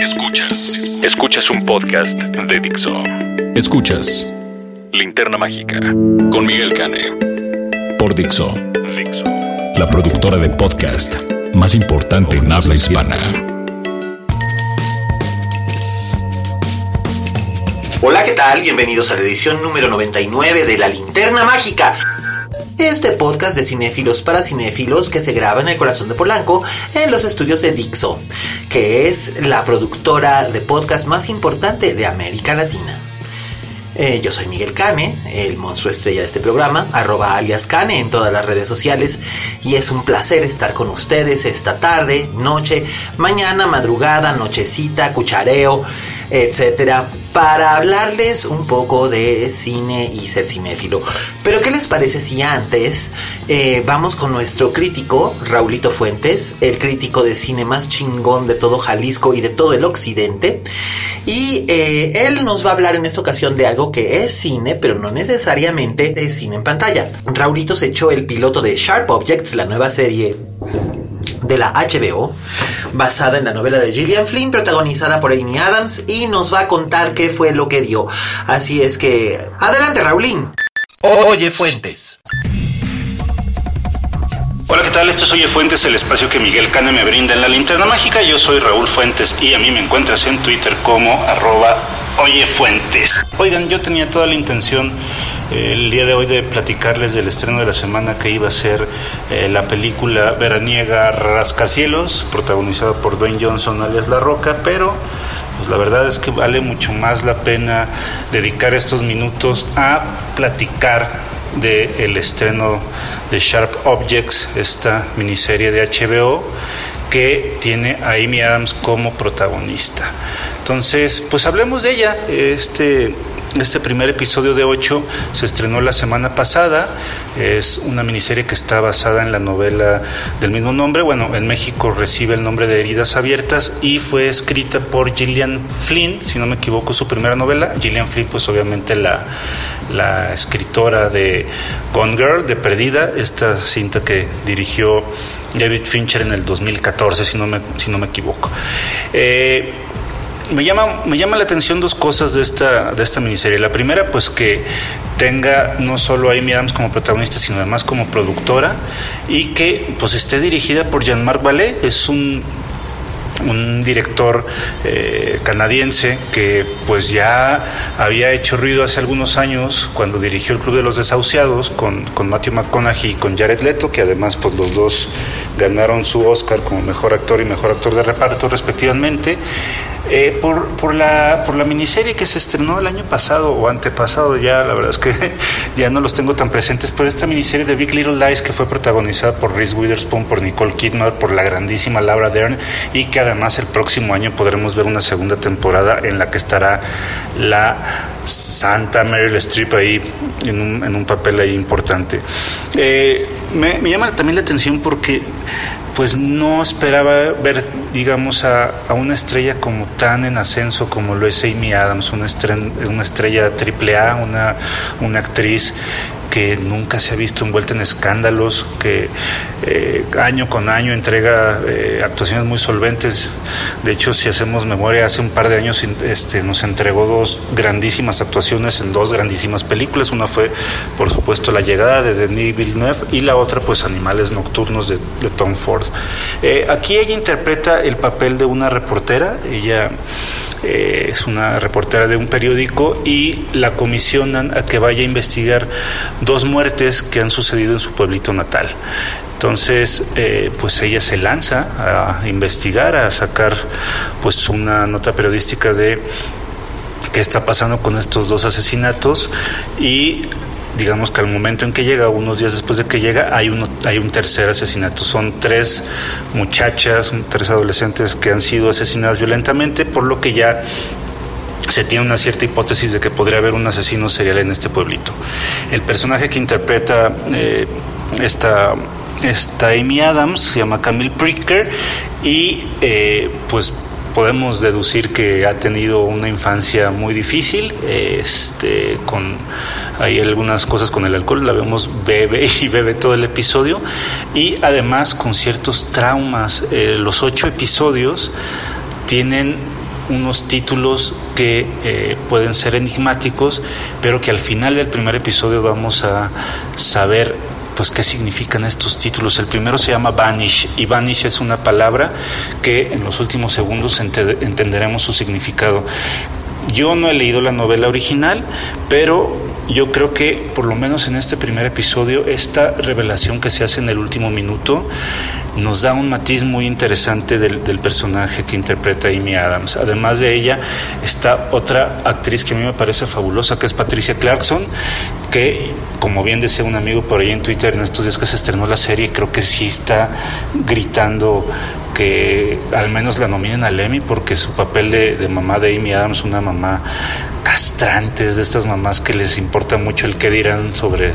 Escuchas. Escuchas un podcast de Dixo. Escuchas Linterna Mágica con Miguel Cane. Por Dixo. Dixo. La productora de podcast más importante en habla hispana. Hola, ¿qué tal? Bienvenidos a la edición número 99 de La Linterna Mágica. Este podcast de cinéfilos para cinéfilos que se graba en el corazón de Polanco en los estudios de Dixo, que es la productora de podcast más importante de América Latina. Eh, yo soy Miguel Cane, el monstruo estrella de este programa, arroba alias Cane en todas las redes sociales y es un placer estar con ustedes esta tarde, noche, mañana, madrugada, nochecita, cuchareo, etcétera, para hablarles un poco de cine y ser cinéfilo. Pero ¿qué les parece si antes eh, vamos con nuestro crítico, Raulito Fuentes, el crítico de cine más chingón de todo Jalisco y de todo el occidente? Y eh, él nos va a hablar en esta ocasión de algo que es cine, pero no necesariamente de cine en pantalla. Raulito se echó el piloto de Sharp Objects, la nueva serie de la HBO, basada en la novela de Gillian Flynn, protagonizada por Amy Adams, y nos va a contar qué fue lo que vio. Así es que, adelante, Raulín. Oye, Fuentes. Hola, ¿qué tal? Esto es Oye Fuentes, el espacio que Miguel Cane me brinda en la linterna mágica. Yo soy Raúl Fuentes y a mí me encuentras en Twitter como arroba Oye Fuentes. Oigan, yo tenía toda la intención eh, el día de hoy de platicarles del estreno de la semana que iba a ser eh, la película veraniega Rascacielos, protagonizada por Dwayne Johnson alias La Roca, pero pues la verdad es que vale mucho más la pena dedicar estos minutos a platicar del el estreno de Sharp Objects, esta miniserie de HBO que tiene a Amy Adams como protagonista. Entonces, pues hablemos de ella. Este, este primer episodio de 8 se estrenó la semana pasada. Es una miniserie que está basada en la novela del mismo nombre. Bueno, en México recibe el nombre de Heridas Abiertas y fue escrita por Gillian Flynn, si no me equivoco, su primera novela. Gillian Flynn, pues obviamente la, la escritora de Gone Girl, de Perdida, esta cinta que dirigió David Fincher en el 2014, si no me, si no me equivoco. Eh, me llama, me llama la atención dos cosas de esta, de esta miniserie. La primera, pues que tenga no solo a Amy Adams como protagonista, sino además como productora y que pues esté dirigida por Jean-Marc Vallée. Es un un director eh, canadiense que pues ya había hecho ruido hace algunos años cuando dirigió el Club de los Desahuciados con, con Matthew McConaughey y con Jared Leto, que además pues los dos ganaron su Oscar como mejor actor y mejor actor de reparto respectivamente. Eh, por, por, la, por la miniserie que se estrenó el año pasado o antepasado, ya la verdad es que ya no los tengo tan presentes, pero esta miniserie de Big Little Lies que fue protagonizada por Reese Witherspoon, por Nicole Kidman, por la grandísima Laura Dern y que además el próximo año podremos ver una segunda temporada en la que estará la Santa Meryl Streep ahí en un, en un papel ahí importante. Eh, me, me llama también la atención porque pues no esperaba ver, digamos, a, a, una estrella como tan en ascenso como lo es Amy Adams, una estrella, una estrella triple A, una, una actriz que nunca se ha visto envuelta en escándalos, que eh, año con año entrega eh, actuaciones muy solventes. De hecho, si hacemos memoria, hace un par de años este, nos entregó dos grandísimas actuaciones en dos grandísimas películas. Una fue, por supuesto, La llegada de Denis Villeneuve y la otra, pues, Animales Nocturnos de, Tom Ford. Eh, aquí ella interpreta el papel de una reportera. Ella eh, es una reportera de un periódico y la comisionan a que vaya a investigar dos muertes que han sucedido en su pueblito natal. Entonces, eh, pues ella se lanza a investigar, a sacar pues una nota periodística de qué está pasando con estos dos asesinatos y digamos que al momento en que llega, unos días después de que llega, hay, uno, hay un tercer asesinato. Son tres muchachas, tres adolescentes que han sido asesinadas violentamente, por lo que ya se tiene una cierta hipótesis de que podría haber un asesino serial en este pueblito. El personaje que interpreta eh, esta, esta Amy Adams se llama Camille Pricker y eh, pues podemos deducir que ha tenido una infancia muy difícil, este, con hay algunas cosas con el alcohol, la vemos bebe y bebe todo el episodio y además con ciertos traumas. Eh, los ocho episodios tienen unos títulos que eh, pueden ser enigmáticos, pero que al final del primer episodio vamos a saber pues qué significan estos títulos. El primero se llama Vanish y Vanish es una palabra que en los últimos segundos entenderemos su significado. Yo no he leído la novela original, pero yo creo que por lo menos en este primer episodio esta revelación que se hace en el último minuto nos da un matiz muy interesante del, personaje que interpreta Amy Adams. Además de ella está otra actriz que a mí me parece fabulosa, que es Patricia Clarkson, que como bien decía un amigo por ahí en Twitter en estos días que se estrenó la serie, creo que sí está gritando que al menos la nominen al Emmy porque su papel de, mamá de Amy Adams, una mamá castrante, es de estas mamás que les importa mucho el qué dirán sobre,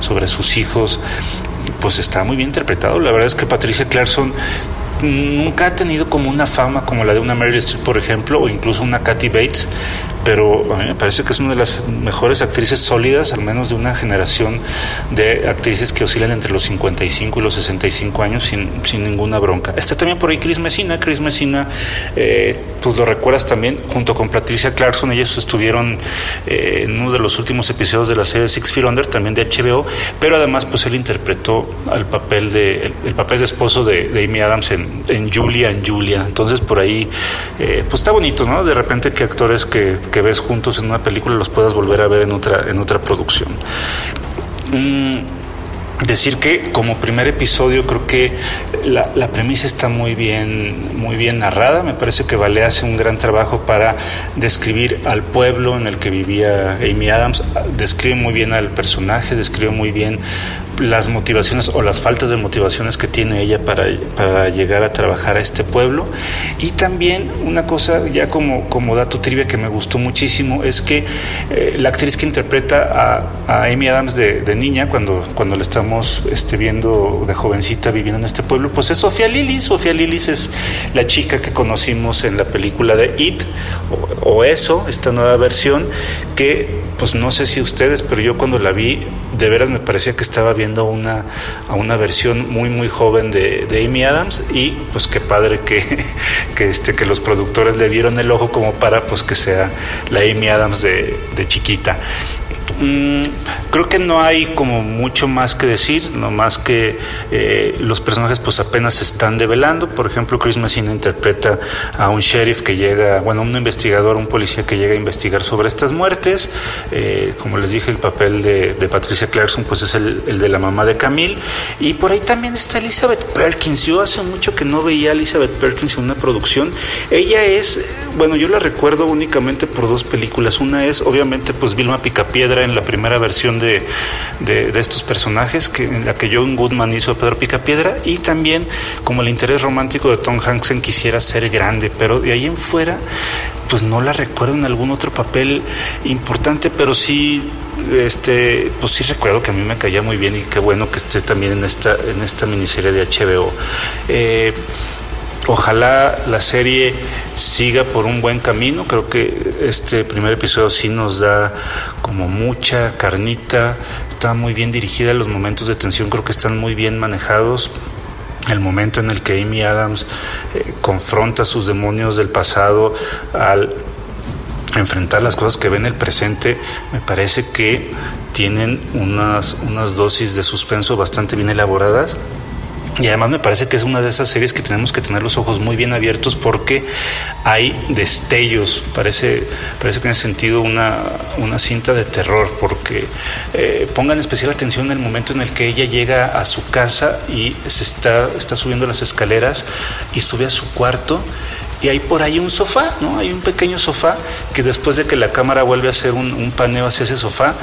sobre sus hijos pues está muy bien interpretado. La verdad es que Patricia Clarkson nunca ha tenido como una fama como la de una Meryl Streep, por ejemplo, o incluso una Kathy Bates, pero a mí me parece que es una de las mejores actrices sólidas, al menos de una generación de actrices que oscilan entre los 55 y los 65 años sin, sin ninguna bronca. Está también por ahí Chris Messina, Chris Messina, eh, pues lo recuerdas también, junto con Patricia Clarkson, ellos estuvieron eh, en uno de los últimos episodios de la serie Six Feet Under, también de HBO, pero además pues él interpretó al papel de, el, papel de esposo de, de Amy Adams en, en, Julia en Julia, entonces por ahí eh, pues está bonito, ¿no? De repente que actores que que ves juntos en una película los puedas volver a ver en otra, en otra producción. Mm, decir que como primer episodio creo que la, la, premisa está muy bien, muy bien narrada. Me parece que Vale hace un gran trabajo para describir al pueblo en el que vivía Amy Adams. Describe muy bien al personaje, describe muy bien las motivaciones o las faltas de motivaciones que tiene ella para, para llegar a trabajar a este pueblo. Y también una cosa ya como, como dato trivia que me gustó muchísimo es que eh, la actriz que interpreta a, Amy Adams de, niña, cuando, cuando la estamos este, viendo de jovencita viviendo en este pueblo, pues es Sofía Lilis. Sofía Lilis es la chica que conocimos en la película de It, o, o eso, esta nueva versión, que pues no sé si ustedes, pero yo cuando la vi, de veras me parecía que estaba viendo una, a una versión muy, muy joven de, Amy Adams y pues qué padre que, que, este, que los productores le dieron el ojo como para pues que sea la Amy Adams de, de chiquita. Mm, creo que no hay como mucho más que decir, no más que eh, los personajes pues apenas se están develando. Por ejemplo, Chris Messina interpreta a un sheriff que llega, bueno, un investigador, un policía que llega a investigar sobre estas muertes. Eh, como les dije, el papel de, Patricia Clarkson pues es el, el, de la mamá de Camille. Y por ahí también está Elizabeth Perkins. Yo hace mucho que no veía a Elizabeth Perkins en una producción. Ella es, bueno, yo la recuerdo únicamente por dos películas. Una es obviamente pues Vilma Picapiedra en la primera versión de, de, estos personajes, que, en la que John Goodman hizo a Pedro Picapiedra, y también como el interés romántico de Tom Hanks en quisiera ser grande, pero de ahí en fuera, pues no la recuerdo en algún otro papel importante, pero sí este, pues sí recuerdo que a mí me caía muy bien y qué bueno que esté también en esta, en esta miniserie de HBO. Eh, Ojalá la serie siga por un buen camino. Creo que este primer episodio sí nos da como mucha carnita. Está muy bien dirigida. Los momentos de tensión creo que están muy bien manejados. El momento en el que Amy Adams eh, confronta sus demonios del pasado al enfrentar las cosas que ve en el presente, me parece que tienen unas, unas dosis de suspenso bastante bien elaboradas y además me parece que es una de esas series que tenemos que tener los ojos muy bien abiertos porque hay destellos. Parece, parece que en ese sentido una, una cinta de terror, porque eh, pongan especial atención en el momento en el que ella llega a su casa y se está, está subiendo las escaleras y sube a su cuarto y hay por ahí un sofá, ¿no? Hay un pequeño sofá que después de que la cámara vuelve a hacer un, un paneo hacia ese sofá,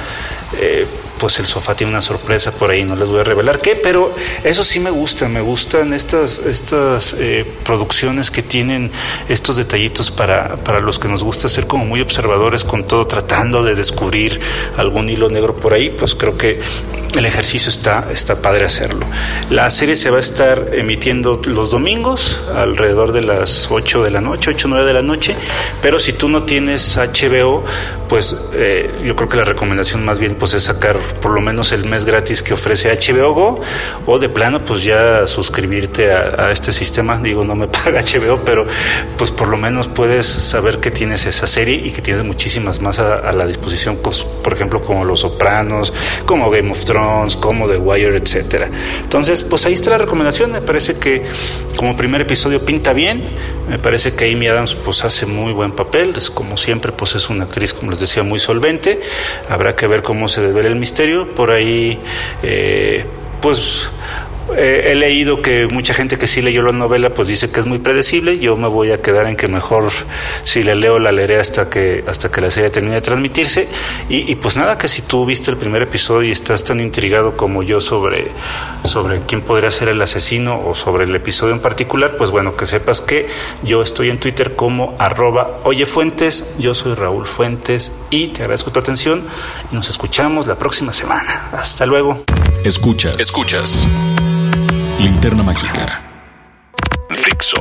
eh, pues el sofá tiene una sorpresa por ahí, no les voy a revelar qué, pero eso sí me gusta, me gustan estas, estas eh, producciones que tienen estos detallitos para, para los que nos gusta ser como muy observadores con todo, tratando de descubrir algún hilo negro por ahí, pues creo que el ejercicio está, está padre hacerlo. La serie se va a estar emitiendo los domingos alrededor de las 8 de la noche, 8 o 9 de la noche, pero si tú no tienes HBO, pues eh, yo creo que la recomendación más bien pues es sacar por lo menos el mes gratis que ofrece HBO Go o de plano pues ya suscribirte a, este sistema, digo no me paga HBO, pero pues por lo menos puedes saber que tienes esa serie y que tienes muchísimas más a, la disposición, pues, por ejemplo como Los Sopranos, como Game of Thrones, como The Wire, etcétera. Entonces pues ahí está la recomendación, me parece que como primer episodio pinta bien, me parece que Amy Adams pues hace muy buen papel, es como siempre pues es una actriz como les decía muy solvente, habrá que ver cómo se devela el misterio, por ahí eh, pues eh, he leído que mucha gente que sí leyó la novela pues dice que es muy predecible. Yo me voy a quedar en que mejor si la leo la leeré hasta que hasta que la serie termine de transmitirse. Y, pues nada, que si tú viste el primer episodio y estás tan intrigado como yo sobre, sobre quién podría ser el asesino o sobre el episodio en particular, pues bueno, que sepas que yo estoy en Twitter como arroba oyefuentes, yo soy Raúl Fuentes y te agradezco tu atención y nos escuchamos la próxima semana. Hasta luego. Escuchas. Escuchas. Linterna Mágica. Fixo.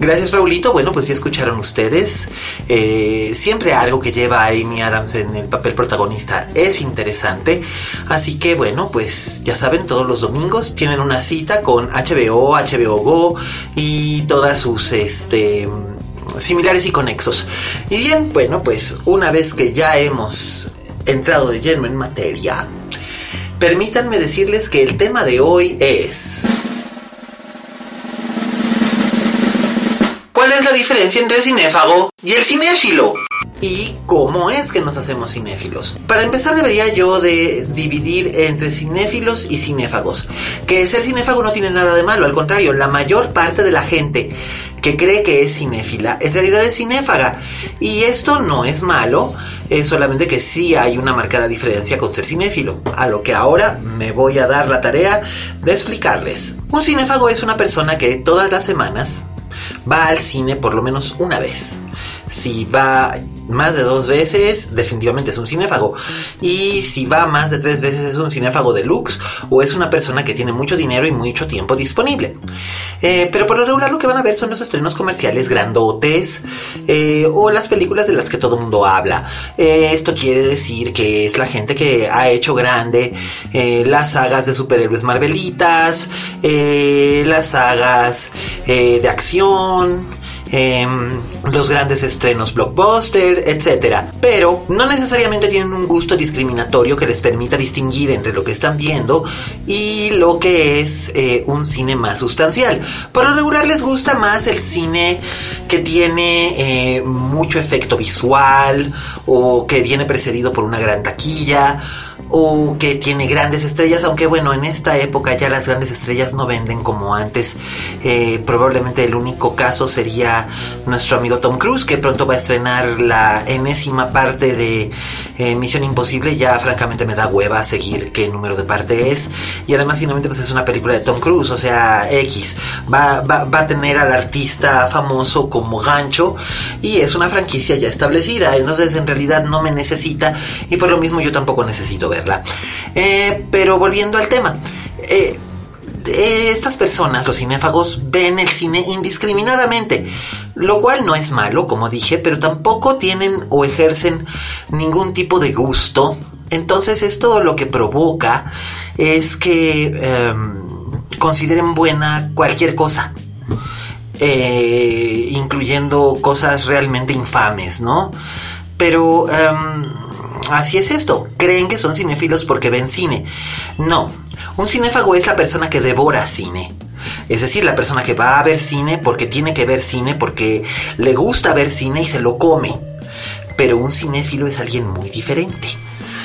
Gracias Raulito. Bueno, pues ya escucharon ustedes. Eh, siempre algo que lleva a Amy Adams en el papel protagonista es interesante. Así que bueno, pues ya saben, todos los domingos tienen una cita con HBO, HBO Go y todas sus este similares y conexos. Y bien, bueno, pues una vez que ya hemos entrado de lleno en materia, permítanme decirles que el tema de hoy es... ¿Cuál es la diferencia entre el cinéfago y el cinéfilo? ¿Y cómo es que nos hacemos cinéfilos? Para empezar debería yo de dividir entre cinéfilos y cinéfagos. Que ser cinéfago no tiene nada de malo, al contrario, la mayor parte de la gente que cree que es cinéfila en realidad es cinéfaga. Y esto no es malo, es solamente que sí hay una marcada diferencia con ser cinéfilo, a lo que ahora me voy a dar la tarea de explicarles. Un cinéfago es una persona que todas las semanas va al cine por lo menos una vez. Si va más de dos veces, definitivamente es un cinéfago. Y si va más de tres veces, es un cinéfago deluxe o es una persona que tiene mucho dinero y mucho tiempo disponible. Eh, pero por lo regular lo que van a ver son los estrenos comerciales grandotes eh, o las películas de las que todo el mundo habla. Eh, esto quiere decir que es la gente que ha hecho grande las sagas de superhéroes marvelitas, las sagas de acción, Em, los grandes estrenos blockbuster, etc. Pero no necesariamente tienen un gusto discriminatorio que les permita distinguir entre lo que están viendo y lo que es eh, un cine más sustancial. Por lo regular les gusta más el cine que tiene eh, mucho efecto visual o que viene precedido por una gran taquilla o que tiene grandes estrellas, aunque bueno, en esta época ya las grandes estrellas no venden como antes. Eh, probablemente el único caso sería nuestro amigo Tom Cruise, que pronto va a estrenar la enésima parte de eh, Misión Imposible. Ya francamente me da hueva seguir qué número de parte es. Y además finalmente pues es una película de Tom Cruise, o sea, X. Va, va, va a tener al artista famoso como gancho y es una franquicia ya establecida. Entonces en realidad no me necesita y por lo mismo yo tampoco necesito ver eh, pero volviendo al tema. Eh, estas personas, los cinéfagos, ven el cine indiscriminadamente, lo cual no es malo, como dije, pero tampoco tienen o ejercen ningún tipo de gusto. Entonces esto lo que provoca es que em, consideren buena cualquier cosa. Eh, incluyendo cosas realmente infames, ¿no? Pero em, así es esto. Creen que son cinéfilos porque ven cine. No, un cinéfago es la persona que devora cine. Es decir, la persona que va a ver cine porque tiene que ver cine, porque le gusta ver cine y se lo come. Pero un cinéfilo es alguien muy diferente.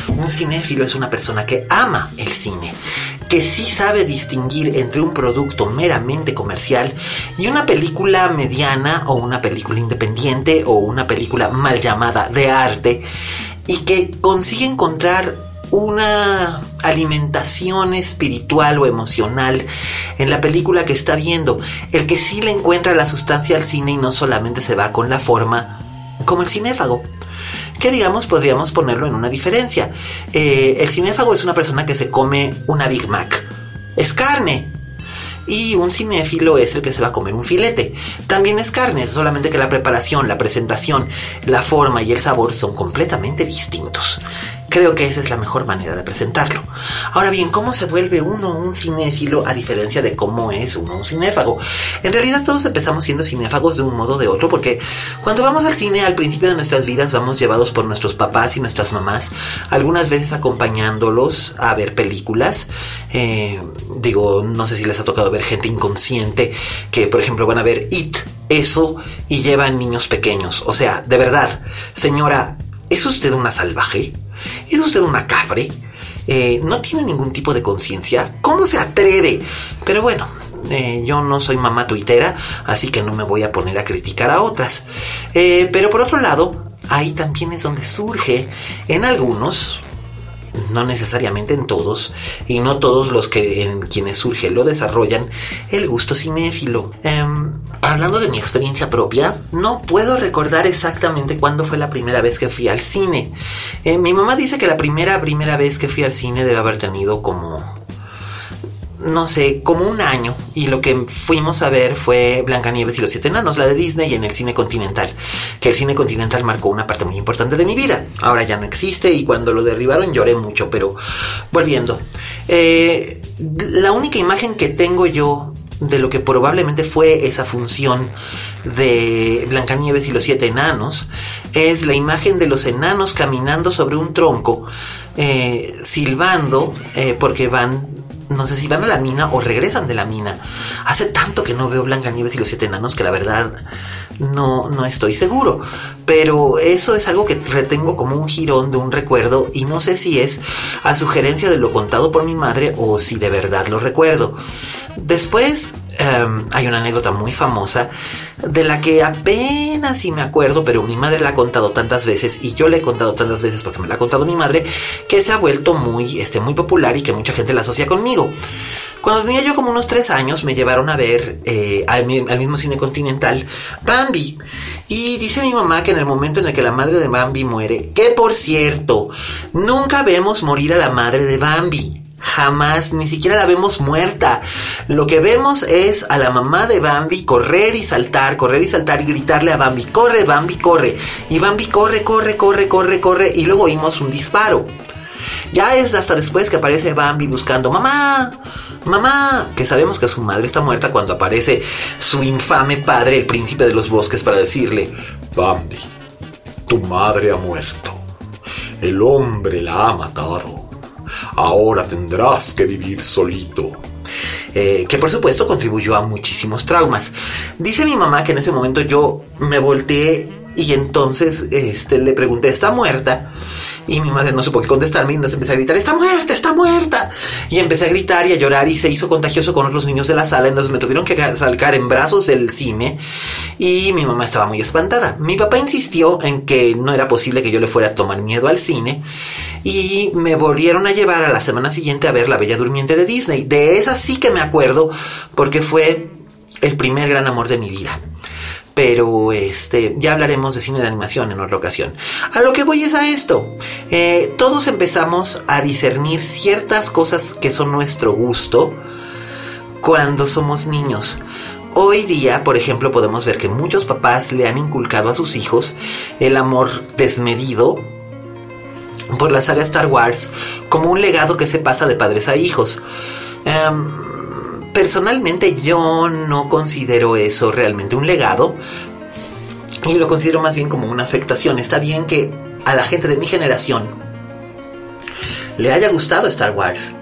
Un cinéfilo es una persona que ama el cine, que sí sabe distinguir entre un producto meramente comercial y una película mediana o una película independiente o una película mal llamada de arte y que consigue encontrar una alimentación espiritual o emocional en la película que está viendo. El que sí le encuentra la sustancia al cine y no solamente se va con la forma como el cinéfago. Que digamos podríamos ponerlo en una diferencia. Eh, el cinéfago es una persona que se come una Big Mac. Es carne, y un cinéfilo es el que se va a comer un filete. También es carne, solamente que la preparación, la presentación, la forma y el sabor son completamente distintos. Creo que esa es la mejor manera de presentarlo. Ahora bien, ¿cómo se vuelve uno un cinéfilo a diferencia de cómo es uno un cinéfago? En realidad todos empezamos siendo cinéfagos de un modo o de otro porque cuando vamos al cine al principio de nuestras vidas vamos llevados por nuestros papás y nuestras mamás, algunas veces acompañándolos a ver películas. Eh, digo, no sé si les ha tocado ver gente inconsciente que por ejemplo van a ver It, eso, y llevan niños pequeños. O sea, de verdad, señora, ¿es usted una salvaje? ¿Es usted una cafre? Eh, ¿No tiene ningún tipo de conciencia? ¿Cómo se atreve? Pero bueno, eh, yo no soy mamá tuitera, así que no me voy a poner a criticar a otras. Eh, pero por otro lado, ahí también es donde surge en algunos, no necesariamente en todos, y no todos los que en quienes surge lo desarrollan, el gusto cinéfilo. Em, hablando de mi experiencia propia, no puedo recordar exactamente cuándo fue la primera vez que fui al cine. Eh, mi mamá dice que la primera, primera vez que fui al cine debe haber tenido como no sé, como un año y lo que fuimos a ver fue Blancanieves y los siete enanos, la de Disney en el cine continental, que el cine continental marcó una parte muy importante de mi vida. Ahora ya no existe y cuando lo derribaron lloré mucho, pero volviendo. Eh, la única imagen que tengo yo de lo que probablemente fue esa función de Blancanieves y los siete enanos es la imagen de los enanos caminando sobre un tronco, eh, silbando, eh, porque van no sé si van a la mina o regresan de la mina. Hace tanto que no veo Blancanieves y los siete enanos que la verdad no, no estoy seguro. Pero eso es algo que retengo como un jirón de un recuerdo y no sé si es a sugerencia de lo contado por mi madre o si de verdad lo recuerdo. Después em, hay una anécdota muy famosa de la que apenas si me acuerdo, pero mi madre la ha contado tantas veces y yo la he contado tantas veces porque me la ha contado mi madre, que se ha vuelto muy, este, muy popular y que mucha gente la asocia conmigo. Cuando tenía yo como unos tres años me llevaron a ver eh, al, al, mismo cine continental Bambi. Y dice mi mamá que en el momento en el que la madre de Bambi muere, que por cierto, nunca vemos morir a la madre de Bambi jamás, ni siquiera la vemos muerta. Lo que vemos es a la mamá de Bambi correr y saltar, correr y saltar y gritarle a Bambi, corre, Bambi, corre. Y Bambi corre, corre, corre, corre, corre. Y luego oímos un disparo. Ya es hasta después que aparece Bambi buscando mamá, mamá, que sabemos que su madre está muerta cuando aparece su infame padre, el príncipe de los bosques, para decirle, Bambi, tu madre ha muerto. El hombre la ha matado ahora tendrás que vivir solito. Eh, que por supuesto contribuyó a muchísimos traumas. Dice mi mamá que en ese momento yo me volteé y entonces este, le pregunté, ¿está muerta? Y mi madre no supo qué contestarme y nos empecé a gritar, está muerta, está muerta. Y empecé a gritar y a llorar y se hizo contagioso con otros niños de la sala. Entonces me tuvieron que salcar en brazos del cine y mi mamá estaba muy espantada. Mi papá insistió en que no era posible que yo le fuera a tomar miedo al cine y me volvieron a llevar a la semana siguiente a ver La Bella Durmiente de Disney. De esa sí que me acuerdo porque fue el primer gran amor de mi vida pero este ya hablaremos de cine de animación en otra ocasión. A lo que voy es a esto. Eh, todos empezamos a discernir ciertas cosas que son nuestro gusto cuando somos niños. Hoy día, por ejemplo, podemos ver que muchos papás le han inculcado a sus hijos el amor desmedido por la saga Star Wars como un legado que se pasa de padres a hijos. Em, personalmente yo no considero eso realmente un legado y lo considero más bien como una afectación. Está bien que a la gente de mi generación le haya gustado Star Wars,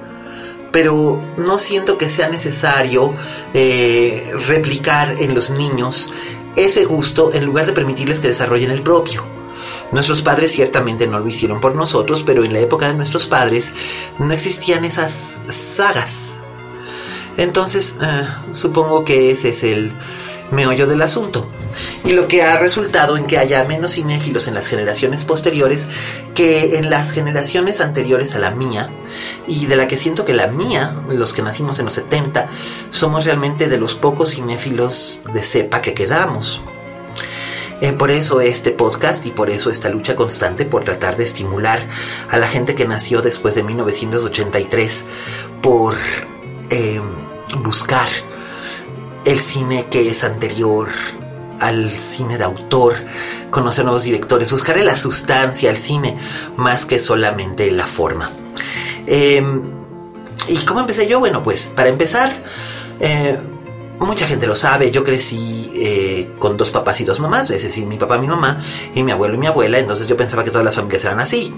pero no siento que sea necesario eh, replicar en los niños ese gusto en lugar de permitirles que desarrollen el propio. Nuestros padres ciertamente no lo hicieron por nosotros, pero en la época de nuestros padres no existían esas sagas entonces, eh, supongo que ese es el meollo del asunto. y lo que ha resultado en que haya menos cinéfilos en las generaciones posteriores que en las generaciones anteriores a la mía, y de la que siento que la mía, los que nacimos en los 70, somos realmente de los pocos cinéfilos de cepa que quedamos. Eh, por eso este podcast y por eso esta lucha constante por tratar de estimular a la gente que nació después de 1983 por em, buscar el cine que es anterior al cine de autor, conocer nuevos directores, buscarle la sustancia al cine más que solamente la forma. Em, ¿Y cómo empecé yo? Bueno, pues para empezar, eh, mucha gente lo sabe, yo crecí eh, con dos papás y dos mamás, es decir, mi papá, mi mamá y mi abuelo y mi abuela, entonces yo pensaba que todas las familias eran así.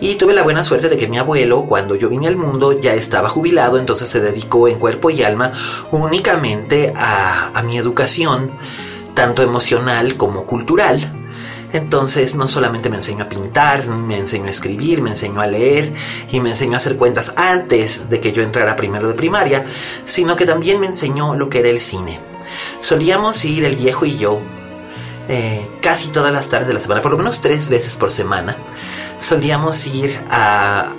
Y tuve la buena suerte de que mi abuelo, cuando yo vine al mundo, ya estaba jubilado, entonces se dedicó en cuerpo y alma únicamente a, a mi educación, tanto emocional como cultural. Entonces no solamente me enseñó a pintar, me enseñó a escribir, me enseñó a leer y me enseñó a hacer cuentas antes de que yo entrara primero de primaria, sino que también me enseñó lo que era el cine. Solíamos ir el viejo y yo eh, casi todas las tardes de la semana, por lo menos tres veces por semana, solíamos ir a,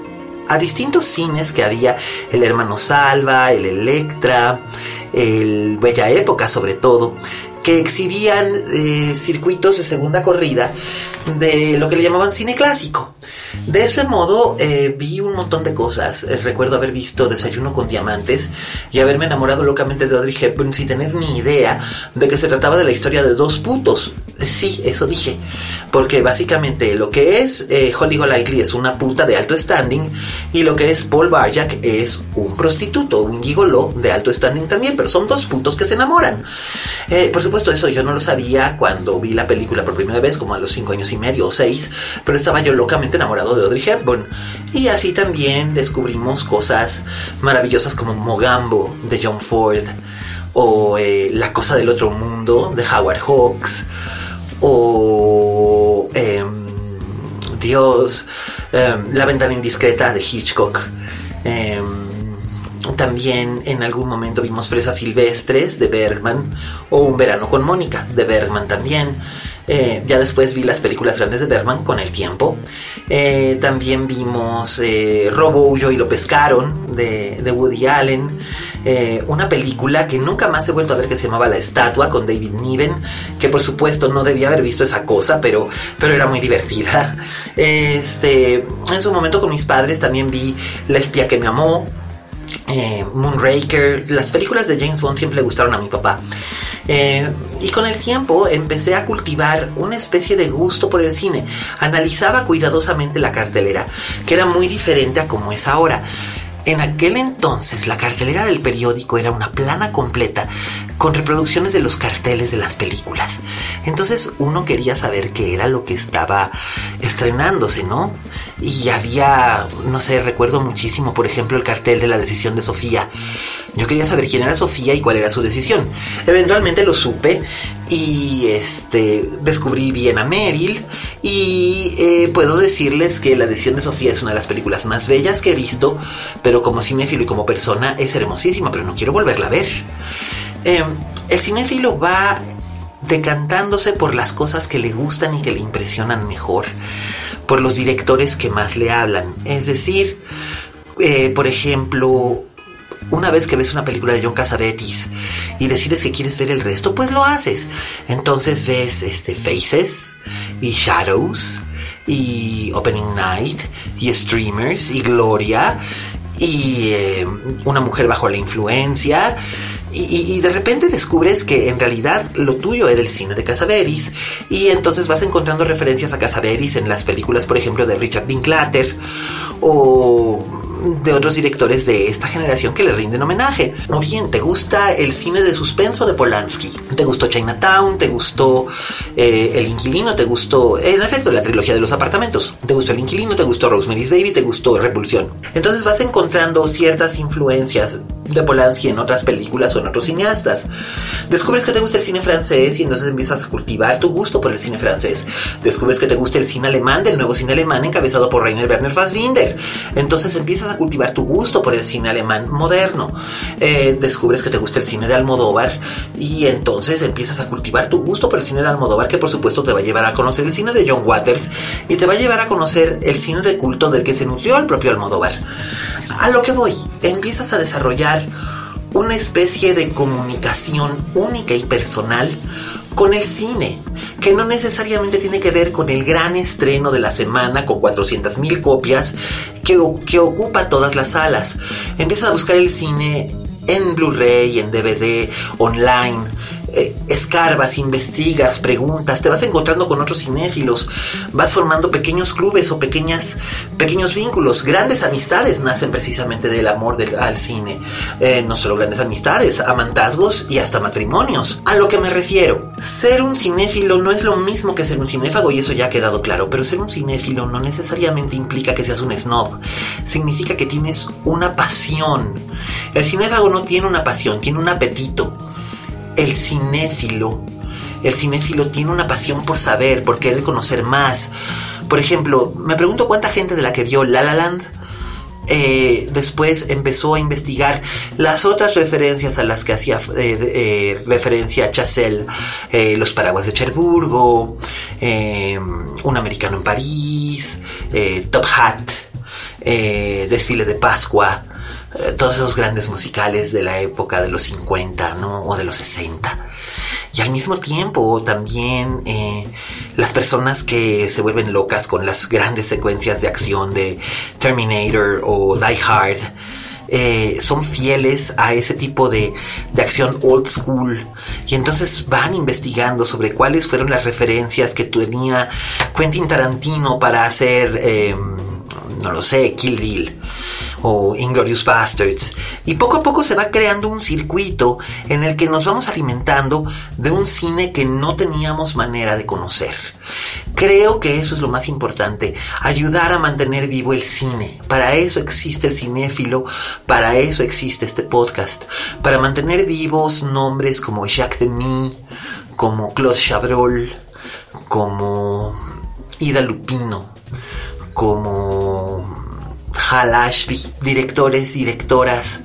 a distintos cines que había, el Hermano Salva, el Electra, el Bella Época sobre todo, que exhibían eh, circuitos de segunda corrida de lo que le llamaban cine clásico. De ese modo eh, vi un montón de cosas. Eh, recuerdo haber visto Desayuno con Diamantes y haberme enamorado locamente de Audrey Hepburn sin tener ni idea de que se trataba de la historia de dos putos. Sí, eso dije. Porque básicamente lo que es Holly Golightly es una puta de alto standing y lo que es Paul Barjack es un prostituto, un gigolo de alto standing también, pero son dos putos que se enamoran. por supuesto, eso yo no lo sabía cuando vi la película por primera vez, como a los cinco años y medio o seis, pero estaba yo locamente enamorado de Audrey Hepburn. Y así también descubrimos cosas maravillosas como Mogambo de John Ford, o eh, La cosa del otro mundo de Howard Hawks, o em, Dios, em, La ventana indiscreta de Hitchcock. Em, también en algún momento vimos Fresas Silvestres de Bergman o Un Verano con Mónica de Bergman también. Eh, ya después vi las películas grandes de Bergman con el tiempo. Eh, también vimos eh, Robo huyó y lo pescaron de, de Woody Allen. una película que nunca más he vuelto a ver que se llamaba La Estatua con David Niven, que por supuesto no debía haber visto esa cosa, pero, pero era muy divertida. Este, en su momento con mis padres también vi La espía que me amó eh, Moonraker, las películas de James Bond siempre le gustaron a mi papá. Eh, y con el tiempo empecé a cultivar una especie de gusto por el cine. Analizaba cuidadosamente la cartelera, que era muy diferente a como es ahora. En aquel entonces la cartelera del periódico era una plana completa con reproducciones de los carteles de las películas. Entonces uno quería saber qué era lo que estaba estrenándose, ¿no? Y había, no sé, recuerdo muchísimo, por ejemplo, el cartel de la decisión de Sofía. Yo quería saber quién era Sofía y cuál era su decisión. Eventualmente lo supe y este descubrí bien a Meryl y eh, puedo decirles que la decisión de Sofía es una de las películas más bellas que he visto, pero como cinéfilo y como persona es hermosísima, pero no quiero volverla a ver. Em, el cinéfilo va decantándose por las cosas que le gustan y que le impresionan mejor, por los directores que más le hablan. Es decir, eh, por ejemplo, una vez que ves una película de John Cassavetes y decides que quieres ver el resto, pues lo haces. Entonces ves este Faces y Shadows y Opening Night y Streamers y Gloria y eh, Una mujer bajo la influencia y, de repente descubres que en realidad lo tuyo era el cine de Casaveris y entonces vas encontrando referencias a Casaveris en las películas, por ejemplo, de Richard Linklater o de otros directores de esta generación que le rinden homenaje. O bien, ¿te gusta el cine de suspenso de Polanski? ¿Te gustó Chinatown? ¿Te gustó eh, El Inquilino? ¿Te gustó, en efecto, la trilogía de los apartamentos? ¿Te gustó El Inquilino? ¿Te gustó Rosemary's Baby? ¿Te gustó Repulsión? Entonces vas encontrando ciertas influencias de Polanski en otras películas o en otros cineastas. Descubres que te gusta el cine francés y entonces empiezas a cultivar tu gusto por el cine francés. Descubres que te gusta el cine alemán del nuevo cine alemán encabezado por Rainer Werner Fassbinder. Entonces empiezas a cultivar tu gusto por el cine alemán moderno. Eh, descubres que te gusta el cine de Almodóvar y entonces empiezas a cultivar tu gusto por el cine de Almodóvar que por supuesto te va a llevar a conocer el cine de John Waters y te va a llevar a conocer el cine de culto del que se nutrió el propio Almodóvar. A lo que voy, empiezas a desarrollar una especie de comunicación única y personal con el cine, que no necesariamente tiene que ver con el gran estreno de la semana con 400 mil copias que, que ocupa todas las salas. Empiezas a buscar el cine en Blu-ray, en DVD, online, eh, escarbas, investigas, preguntas, te vas encontrando con otros cinéfilos, vas formando pequeños clubes o pequeñas, pequeños vínculos. Grandes amistades nacen precisamente del amor del, al cine. Eh, no solo grandes amistades, amantazgos y hasta matrimonios. A lo que me refiero, ser un cinéfilo no es lo mismo que ser un cinéfago y eso ya ha quedado claro, pero ser un cinéfilo no necesariamente implica que seas un snob. Significa que tienes una pasión. El cinéfago no tiene una pasión, tiene un apetito el cinéfilo. El cinéfilo tiene una pasión por saber, por querer conocer más. Por ejemplo, me pregunto cuánta gente de la que vio La La Land eh, después empezó a investigar las otras referencias a las que hacía eh, eh, referencia Chazelle, los paraguas de Cherburgo, Un americano en París, Top Hat, Desfile de Pascua. Eh, todos esos grandes musicales de la época de los 50, ¿no? O de los 60. Y al mismo tiempo también eh, las personas que se vuelven locas con las grandes secuencias de acción de Terminator o Die Hard eh, son fieles a ese tipo de, de, acción old school y entonces van investigando sobre cuáles fueron las referencias que tenía Quentin Tarantino para hacer, em, no lo sé, Kill Bill o Inglorious Bastards. Y poco a poco se va creando un circuito en el que nos vamos alimentando de un cine que no teníamos manera de conocer. Creo que eso es lo más importante, ayudar a mantener vivo el cine. Para eso existe el cinéfilo, para eso existe este podcast, para mantener vivos nombres como Jacques Demy, como Claude Chabrol, como Ida Lupino, como Hal Ashby, directores, directoras,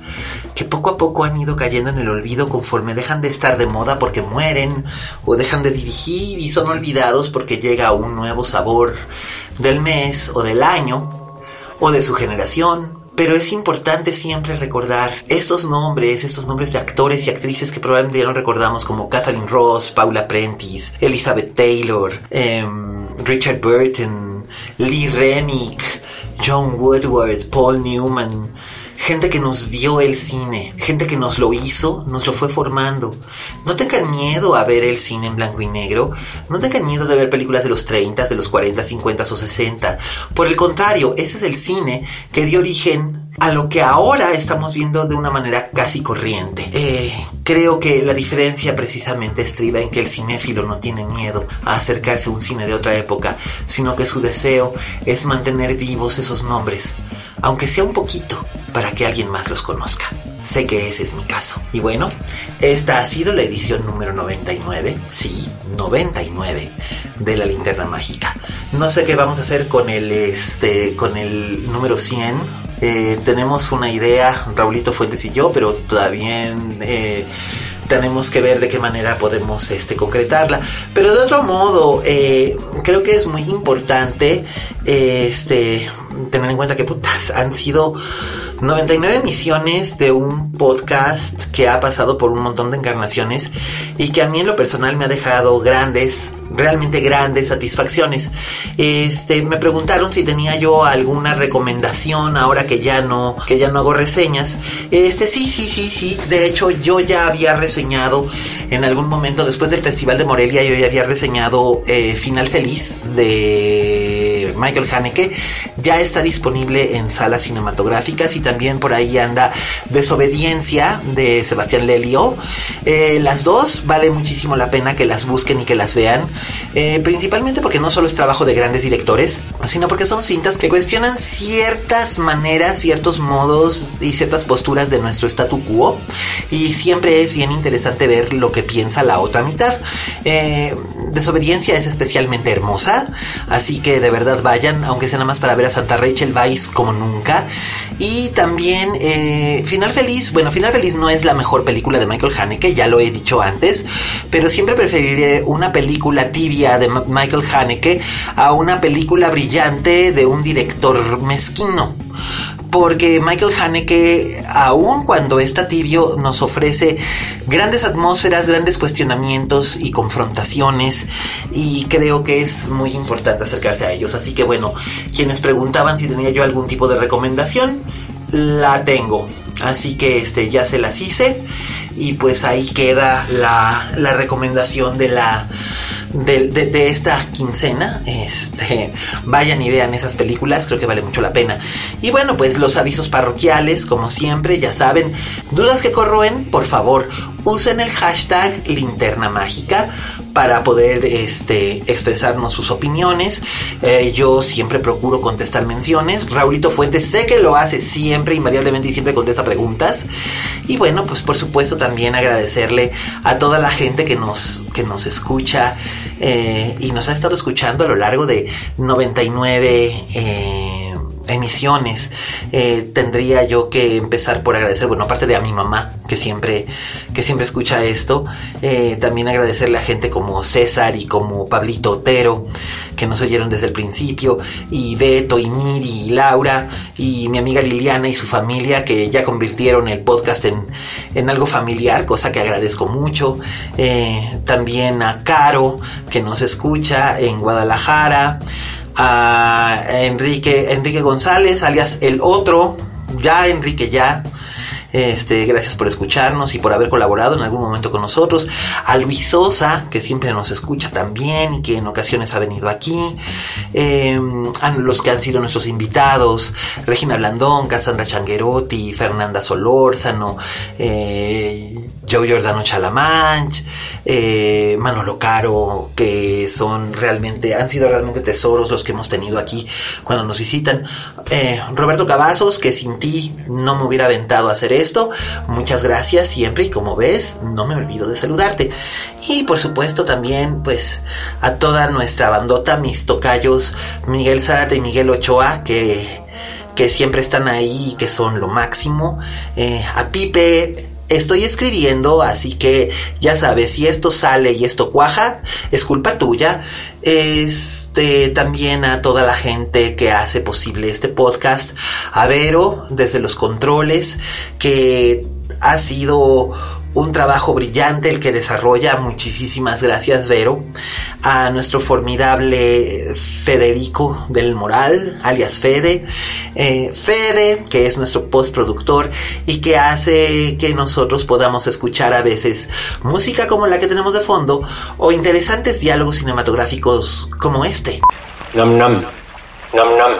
que poco a poco han ido cayendo en el olvido conforme dejan de estar de moda porque mueren o dejan de dirigir y son olvidados porque llega un nuevo sabor del mes o del año o de su generación. Pero es importante siempre recordar estos nombres, estos nombres de actores y actrices que probablemente ya no recordamos como Kathleen Ross, Paula Prentice, Elizabeth Taylor, em, Richard Burton, Lee Remick, John Woodward, Paul Newman, gente que nos dio el cine, gente que nos lo hizo, nos lo fue formando. No tengan miedo a ver el cine en blanco y negro, no tengan miedo de ver películas de los 30, de los 40, 50 o 60. Por el contrario, ese es el cine que dio origen a lo que ahora estamos viendo de una manera casi corriente. Eh, creo que la diferencia precisamente estriba en que el cinéfilo no tiene miedo a acercarse a un cine de otra época, sino que su deseo es mantener vivos esos nombres, aunque sea un poquito, para que alguien más los conozca. Sé que ese es mi caso. Y bueno, esta ha sido la edición número 99, sí, 99 de la linterna mágica. No sé qué vamos a hacer con el este con el número 100 eh, tenemos una idea, Raulito Fuentes y yo, pero todavía eh, tenemos que ver de qué manera podemos este, concretarla. Pero de otro modo, eh, creo que es muy importante este, tener en cuenta que putas, han sido 99 emisiones de un podcast que ha pasado por un montón de encarnaciones y que a mí en lo personal me ha dejado grandes realmente grandes satisfacciones. Este, me preguntaron si tenía yo alguna recomendación ahora que ya no, que ya no hago reseñas. Este, sí, sí, sí, sí. De hecho, yo ya había reseñado en algún momento después del Festival de Morelia, yo ya había reseñado eh, Final Feliz de Michael Haneke. Ya está disponible en salas cinematográficas y también por ahí anda Desobediencia de Sebastián Lelio. Eh, las dos vale muchísimo la pena que las busquen y que las vean. Eh, principalmente porque no solo es trabajo de grandes directores, sino porque son cintas que cuestionan ciertas maneras, ciertos modos y ciertas posturas de nuestro statu quo. Y siempre es bien interesante ver lo que piensa la otra mitad. Eh, Desobediencia es especialmente hermosa, así que de verdad vayan, aunque sea nada más para ver a Santa Rachel Weisz como nunca. Y también eh, Final Feliz, bueno, Final Feliz no es la mejor película de Michael Haneke, ya lo he dicho antes, pero siempre preferiré una película tibia de Michael Haneke a una película brillante de un director mezquino porque Michael Haneke, aun cuando está tibio, nos ofrece grandes atmósferas, grandes cuestionamientos y confrontaciones, y creo que es muy importante acercarse a ellos. Así que bueno, quienes preguntaban si tenía yo algún tipo de recomendación, la tengo. Así que este ya se las hice y pues ahí queda la, la recomendación de la de, esta quincena. Este, vayan y vean esas películas, creo que vale mucho la pena. Y bueno, pues los avisos parroquiales, como siempre, ya saben, dudas que corroen, por favor, usen el hashtag linterna mágica para poder este, expresarnos sus opiniones. Eh, yo siempre procuro contestar menciones. Raulito Fuentes sé que lo hace siempre, invariablemente y siempre contesta preguntas. Y bueno, pues por supuesto también agradecerle a toda la gente que nos, que nos escucha eh, y nos ha estado escuchando a lo largo de 99 eh, emisiones. Eh, tendría yo que empezar por agradecer, bueno, aparte de a mi mamá, que siempre, que siempre escucha esto, también agradecerle a gente como César y como Pablito Otero, que nos oyeron desde el principio, y Beto y Miri y Laura, y mi amiga Liliana y su familia, que ya convirtieron el podcast en, en algo familiar, cosa que agradezco mucho. también a Caro, que nos escucha en Guadalajara, a Enrique, Enrique González, alias el otro, ya Enrique ya, este, gracias por escucharnos y por haber colaborado en algún momento con nosotros. A Luis Sosa, que siempre nos escucha también y que en ocasiones ha venido aquí. Em, a los que han sido nuestros invitados. Regina Blandón, Cassandra Changuerotti, Fernanda Solórzano, eh, Joe Giordano Chalamanch, eh, Manolo Caro, que son realmente, han sido realmente tesoros los que hemos tenido aquí cuando nos visitan. Eh, Roberto Cavazos, que sin ti no me hubiera aventado a hacer esto. Muchas gracias siempre y como ves, no me olvido de saludarte. Y por supuesto también, pues, a toda nuestra bandota, mis tocayos, Miguel Zárate y Miguel Ochoa, que que siempre están ahí, que son lo máximo. Eh, a Pipe, estoy escribiendo, así que ya sabes, si esto sale y esto cuaja, es culpa tuya. Este, también a toda la gente que hace posible este podcast, a Vero desde los controles, que ha sido un trabajo brillante el que desarrolla. Muchísimas gracias, Vero. A nuestro formidable Federico del Moral, alias Fede. Eh, Fede, que es nuestro postproductor y que hace que nosotros podamos escuchar a veces música como la que tenemos de fondo o interesantes diálogos cinematográficos como este. Nam nam. Nam nam.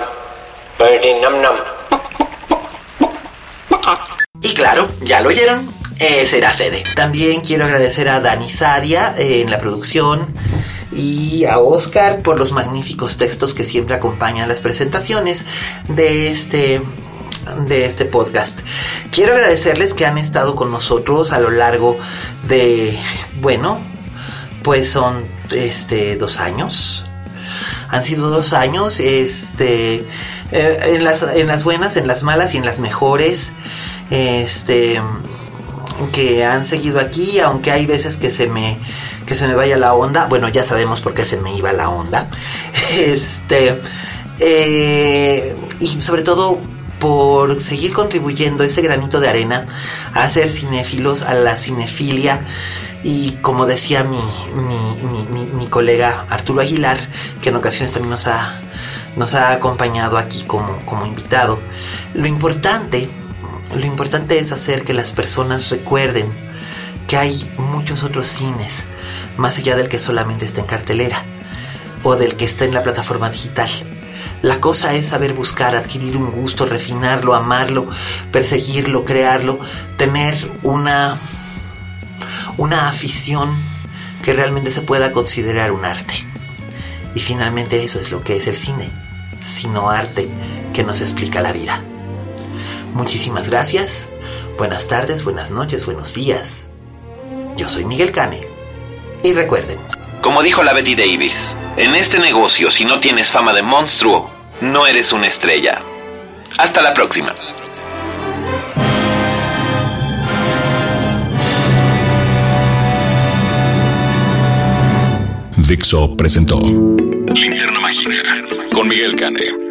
nam nam. Y claro, ya lo oyeron ese era Fede. También quiero agradecer a Dani Sadia eh, en la producción y a Oscar por los magníficos textos que siempre acompañan las presentaciones de este de este podcast. Quiero agradecerles que han estado con nosotros a lo largo de, bueno, pues son este dos años. Han sido dos años, este, eh, en, las, en las buenas, en las malas y en las mejores. Este, que han seguido aquí, aunque hay veces que se me que se me vaya la onda. Bueno, ya sabemos por qué se me iba la onda. Este eh, y sobre todo por seguir contribuyendo ese granito de arena a hacer cinéfilos, a la cinefilia. Y como decía mi, mi, mi, colega Arturo Aguilar, que en ocasiones también nos ha, nos ha acompañado aquí como, como invitado, lo importante lo importante es hacer que las personas recuerden que hay muchos otros cines, más allá del que solamente está en cartelera o del que está en la plataforma digital. La cosa es saber buscar, adquirir un gusto, refinarlo, amarlo, perseguirlo, crearlo, tener una, una afición que realmente se pueda considerar un arte. Y finalmente eso es lo que es el cine, sino arte que nos explica la vida. Muchísimas gracias. Buenas tardes, buenas noches, buenos días. Yo soy Miguel Cane. Y recuerden, como dijo la Betty Davis, en este negocio si no tienes fama de monstruo, no eres una estrella. Hasta la próxima. Dixo presentó Linterna Mágica con Miguel Cane.